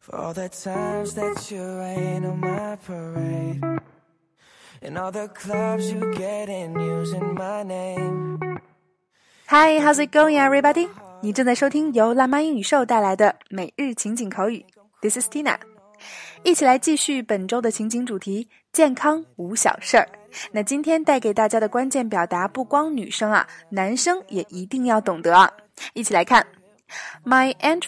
For all the times that you rain on my parade. And all the clubs you get in using my name. Hi, how's it going, everybody? 你正在收听由辣妈英语秀带来的每日情景口语。This is Tina，一起来继续本周的情景主题：健康无小事儿。那今天带给大家的关键表达，不光女生啊，男生也一定要懂得啊。一起来看，My Aunt